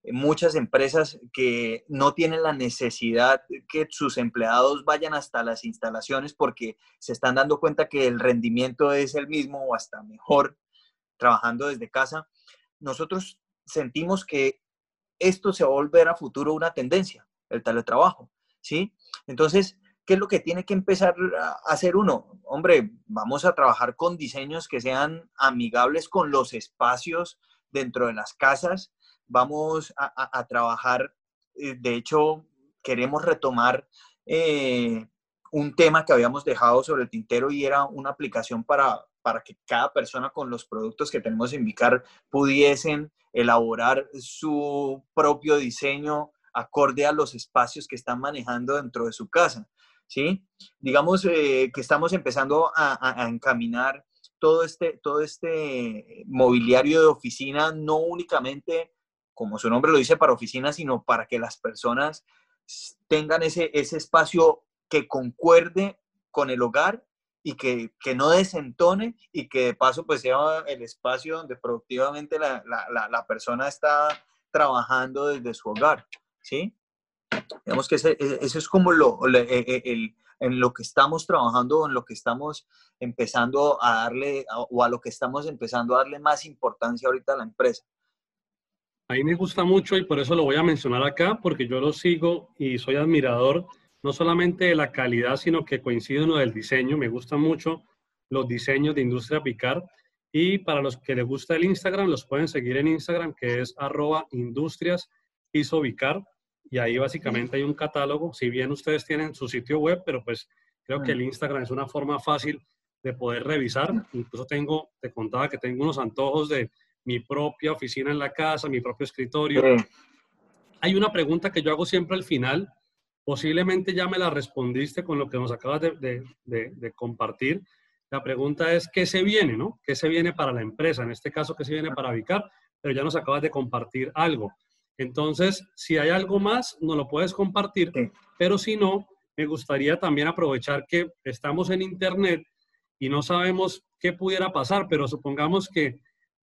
eh, muchas empresas que no tienen la necesidad que sus empleados vayan hasta las instalaciones porque se están dando cuenta que el rendimiento es el mismo o hasta mejor trabajando desde casa, nosotros sentimos que esto se va a volver a futuro una tendencia, el teletrabajo, ¿sí? Entonces, ¿qué es lo que tiene que empezar a hacer uno? Hombre, vamos a trabajar con diseños que sean amigables con los espacios dentro de las casas, vamos a, trabajar, eh, de hecho, queremos retomar eh, un tema que habíamos dejado sobre el tintero y era una aplicación para, para que cada persona con los productos que tenemos en Vicar pudiesen elaborar su propio diseño acorde a los espacios que están manejando dentro de su casa. ¿Sí? Digamos eh, que estamos empezando a, encaminar todo este, todo este mobiliario de oficina, no únicamente, como su nombre lo dice, para oficina, sino para que las personas tengan ese, ese espacio que concuerde con el hogar y que, que, no desentone y que de paso pues sea el espacio donde productivamente la, la, la persona está trabajando desde su hogar, ¿sí? Digamos que ese, e, eso es como lo, e, e, el, en lo que estamos trabajando, en lo que estamos empezando a darle, o a lo que estamos empezando a darle más importancia ahorita a la empresa. A mí me gusta mucho y por eso lo voy a mencionar acá, porque yo lo sigo y soy admirador no solamente de la calidad, sino que coincido en lo del diseño. Me gustan mucho los diseños de Industria Picar. Y para los que les gusta el Instagram, los pueden seguir en Instagram, que es arroba industrias isovicar. Y ahí básicamente hay un catálogo. Si bien ustedes tienen su sitio web, pero pues creo que el Instagram es una forma fácil de poder revisar. Incluso tengo, te contaba que tengo unos antojos de mi propia oficina en la casa, mi propio escritorio. Hay una pregunta que yo hago siempre al final Posiblemente ya me la respondiste con lo que nos acabas de, compartir. La pregunta es, ¿qué se viene, no? ¿Qué se viene para la empresa? En este caso, ¿qué se viene para Vicar? Pero ya nos acabas de compartir algo. Entonces, si hay algo más, nos lo puedes compartir, pero si no, me gustaría también aprovechar que estamos en Internet y no sabemos qué pudiera pasar, pero supongamos que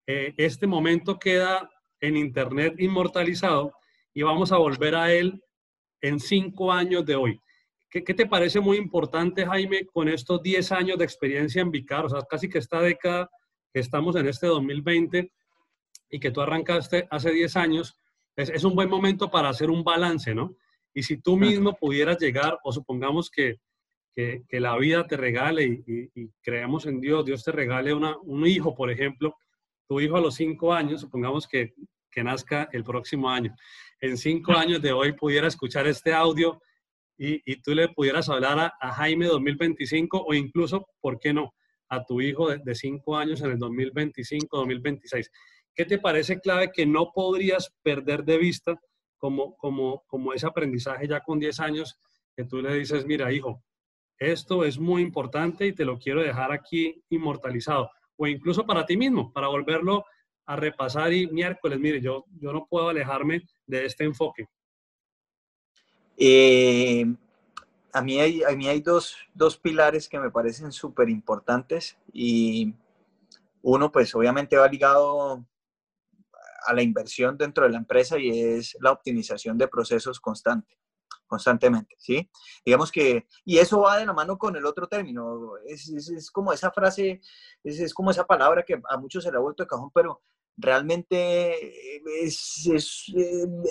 eh, este momento queda en Internet inmortalizado y vamos a volver a él en cinco años de hoy. ¿Qué, te parece muy importante, Jaime, con estos 10 años de experiencia en Vicar? O sea, casi que esta década que estamos en este 2020 y que tú arrancaste hace 10 años, es, un buen momento para hacer un balance, ¿no? Y si tú mismo pudieras llegar, o supongamos que, que, la vida te regale y, creemos en Dios, Dios te regale una, un hijo, por ejemplo, tu hijo a los cinco años, supongamos que, que nazca el próximo año en cinco años de hoy pudiera escuchar este audio y, y tú le pudieras hablar a, Jaime 2025 o incluso, ¿por qué no?, a tu hijo de, cinco años en el 2025, 2026. ¿Qué te parece clave que no podrías perder de vista como, como, como ese aprendizaje ya con 10 años que tú le dices, mira, hijo, esto es muy importante y te lo quiero dejar aquí inmortalizado? O incluso para ti mismo, para volverlo a repasar y miércoles, mire, yo, yo no puedo alejarme de este enfoque. Eh, a mí hay, a mí hay dos, dos pilares que me parecen súper importantes y uno pues obviamente va ligado a la inversión dentro de la empresa y es la optimización de procesos constante, constantemente, ¿sí? Digamos que, y eso va de la mano con el otro término, es, es, es como esa frase, es, es, como esa palabra que a muchos se le ha vuelto de cajón, pero realmente es,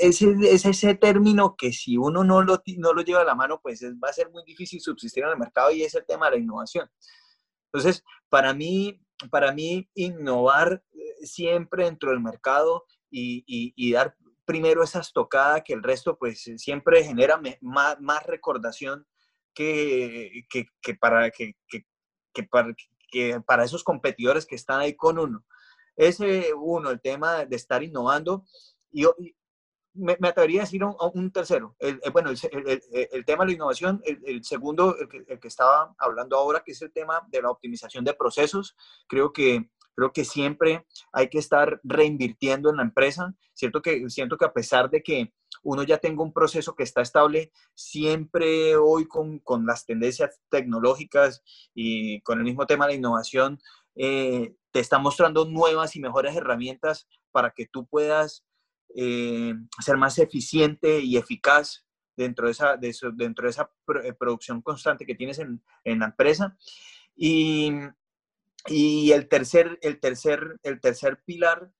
ese término que si uno no lo, no lo lleva a la mano, pues va a ser muy difícil subsistir en el mercado y es el tema de la innovación. Entonces, para mí, para mí innovar eh, siempre dentro del mercado y, dar primero esa estocada que el resto, pues siempre genera más, más recordación que, que, para, que, para, que para esos competidores que están ahí con uno. Ese, uno, el tema de estar innovando. Y, me, atrevería a decir un, tercero. El, bueno, el, tema de la innovación. El, segundo, el que, estaba hablando ahora, que es el tema de la optimización de procesos. Creo que, creo que siempre hay que estar reinvirtiendo en la empresa. Cierto que, siento que a pesar de que uno ya tenga un proceso que está estable, siempre hoy con, con las tendencias tecnológicas y con el mismo tema de la innovación, eh, te está mostrando nuevas y mejores herramientas para que tú puedas eh, ser más eficiente y eficaz dentro de esa, dentro de esa eh, producción constante que tienes en, la empresa. Y, el, tercer, el, tercer, el tercer pilar,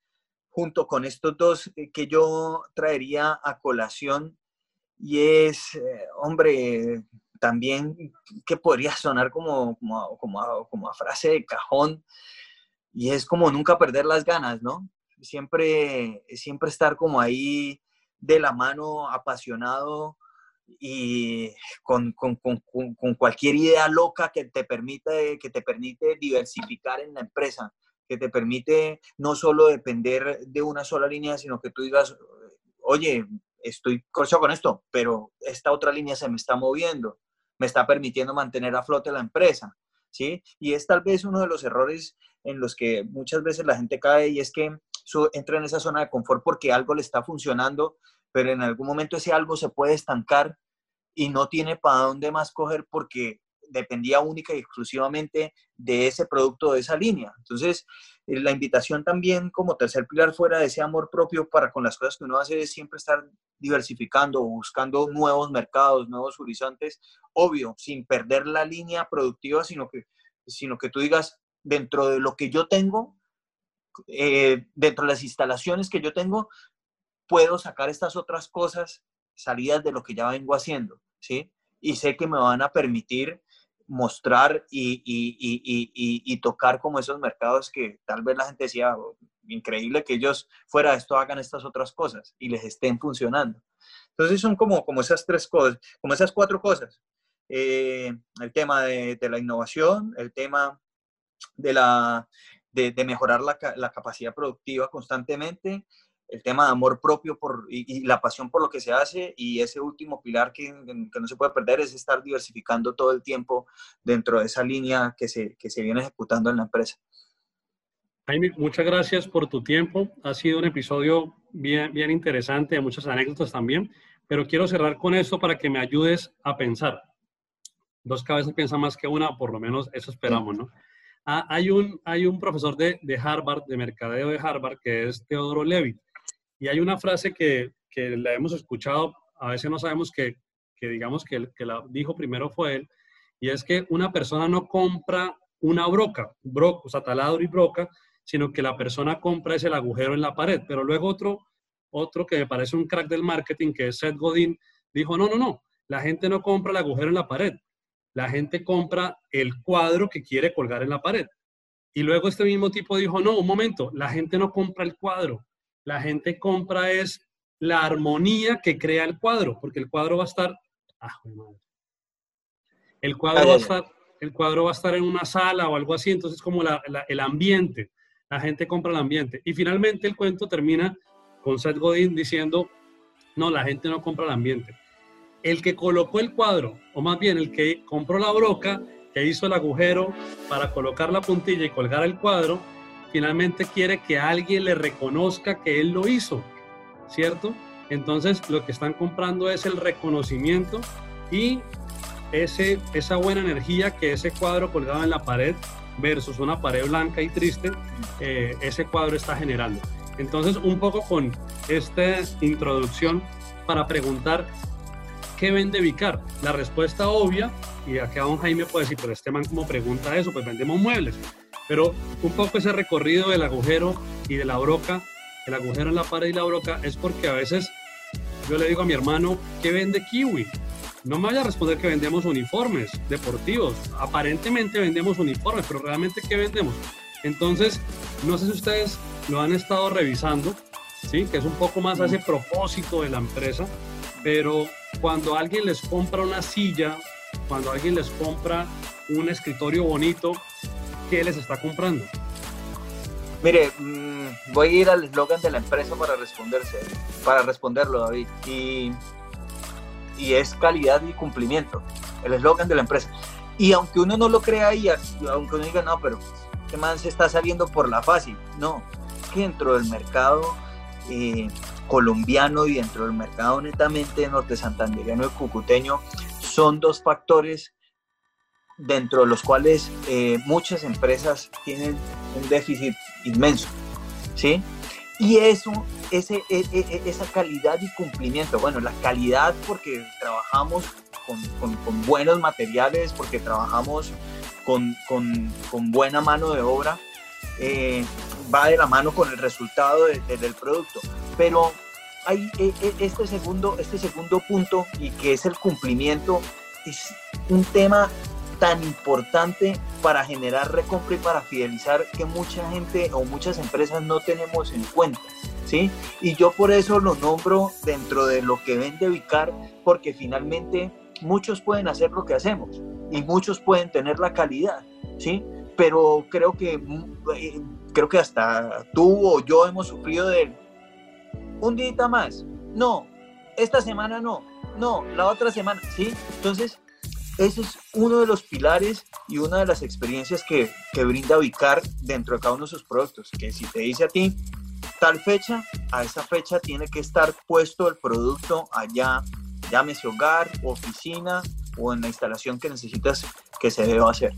junto con estos dos que yo traería a colación, y es, hombre, también que podría sonar como, como, como, como a frase de cajón, y es como nunca perder las ganas, ¿no? Siempre, siempre estar como ahí de la mano, apasionado y con, con, con, cualquier idea loca que te, permite, que te permite diversificar en la empresa, que te permite no solo depender de una sola línea, sino que tú digas, oye, estoy corcho con esto, pero esta otra línea se me está moviendo, me está permitiendo mantener a flote la empresa. ¿sí? Y es tal vez uno de los errores en los que muchas veces la gente cae y es que entra en esa zona de confort porque algo le está funcionando, pero en algún momento ese algo se puede estancar y no tiene para dónde más coger porque dependía única y exclusivamente de ese producto, de esa línea. Entonces, eh, la invitación también como tercer pilar fuera de ese amor propio para con las cosas que uno hace es siempre estar diversificando, buscando nuevos mercados, nuevos horizontes, obvio, sin perder la línea productiva, sino que, sino que tú digas, dentro de lo que yo tengo, eh, dentro de las instalaciones que yo tengo, puedo sacar estas otras cosas salidas de lo que ya vengo haciendo, ¿sí? Y sé que me van a permitir mostrar y, y, tocar como esos mercados que tal vez la gente decía, oh, increíble que ellos fuera de esto hagan estas otras cosas y les estén funcionando. Entonces son como, como esas tres cosas, como esas cuatro cosas. Eh, el tema de, la innovación, el tema de, la, de, mejorar la, la, capacidad productiva constantemente, el tema de amor propio por, y, la pasión por lo que se hace y ese último pilar que, que, no se puede perder es estar diversificando todo el tiempo dentro de esa línea que se, que se viene ejecutando en la empresa. Jaime, muchas gracias por tu tiempo. Ha sido un episodio bien, bien interesante, muchas anécdotas también, pero quiero cerrar con esto para que me ayudes a pensar. Dos cabezas piensan más que una, por lo menos eso esperamos, ¿no? Ah, hay, un, hay un profesor de, de Harvard, de mercadeo de Harvard, que es Teodoro Levitt y hay una frase que, que la hemos escuchado, a veces no sabemos que, que digamos que, que la dijo primero fue él, y es que una persona no compra una broca, broca, o sea, taladro y broca, sino que la persona compra es el agujero en la pared. Pero luego otro, otro que me parece un crack del marketing, que es Seth Godin, dijo, no, no, no, la gente no compra el agujero en la pared, la gente compra el cuadro que quiere colgar en la pared. Y luego este mismo tipo dijo, no, un momento, la gente no compra el cuadro, la gente compra es la armonía que crea el cuadro, porque el cuadro va a estar, ah, el cuadro va a estar, el cuadro va a estar en una sala o algo así, entonces como el ambiente, la gente compra el ambiente. Y finalmente el cuento termina con Seth Godin diciendo, no, la gente no compra el ambiente. El que colocó el cuadro, o más bien el que compró la broca, que hizo el agujero para colocar la puntilla y colgar el cuadro, finalmente quiere que alguien le reconozca que él lo hizo, ¿cierto? Entonces lo que están comprando es el reconocimiento y ese, esa buena energía que ese cuadro colgado en la pared versus una pared blanca y triste, eh, ese cuadro está generando. Entonces, un poco con esta introducción para preguntar, ¿qué vende Vicar? La respuesta obvia, y acá don Jaime puede decir, pero este man como pregunta eso, pues vendemos muebles. Pero un poco ese recorrido del agujero y de la broca, el agujero en la pared y la broca, es porque a veces yo le digo a mi hermano, ¿qué vende Kiwi? No me vaya a responder que vendemos uniformes deportivos. Aparentemente vendemos uniformes, pero realmente ¿qué vendemos? Entonces, no sé si ustedes lo han estado revisando, ¿sí? que es un poco más a ese propósito de la empresa, pero cuando alguien les compra una silla, cuando alguien les compra un escritorio bonito, qué les está comprando? Mire, mm, voy a ir al eslogan de la empresa para responderse, para responderlo, David. Y, y es calidad y cumplimiento. El eslogan de la empresa. Y aunque uno no lo crea y aunque uno diga, no, pero este man se está saliendo por la fácil. No, que dentro del mercado eh, colombiano y dentro del mercado netamente norte santanderiano y cucuteño son dos factores dentro de los cuales eh, muchas empresas tienen un déficit inmenso, ¿sí? Y eso, ese, e, e, e, esa calidad y cumplimiento, bueno, la calidad porque trabajamos con, buenos materiales, porque trabajamos con, buena mano de obra, eh, va de la mano con el resultado del producto. Pero hay este segundo, este segundo punto y que es el cumplimiento, es un tema tan importante para generar recompra y para fidelizar que mucha gente o muchas empresas no tenemos en cuenta. ¿sí? Y yo por eso lo nombro dentro de lo que vende Vicar, porque finalmente muchos pueden hacer lo que hacemos y muchos pueden tener la calidad, ¿sí? Pero creo que, eh, creo que hasta tú o yo hemos sufrido de un día más. No, esta semana no. No, la otra semana, ¿sí? Entonces, ese es uno de los pilares y una de las experiencias que, que brinda Vicar dentro de cada uno de sus productos, que si te dice a ti tal fecha, a esa fecha tiene que estar puesto el producto allá, llámese hogar, oficina o en la instalación que necesitas que se deba hacer.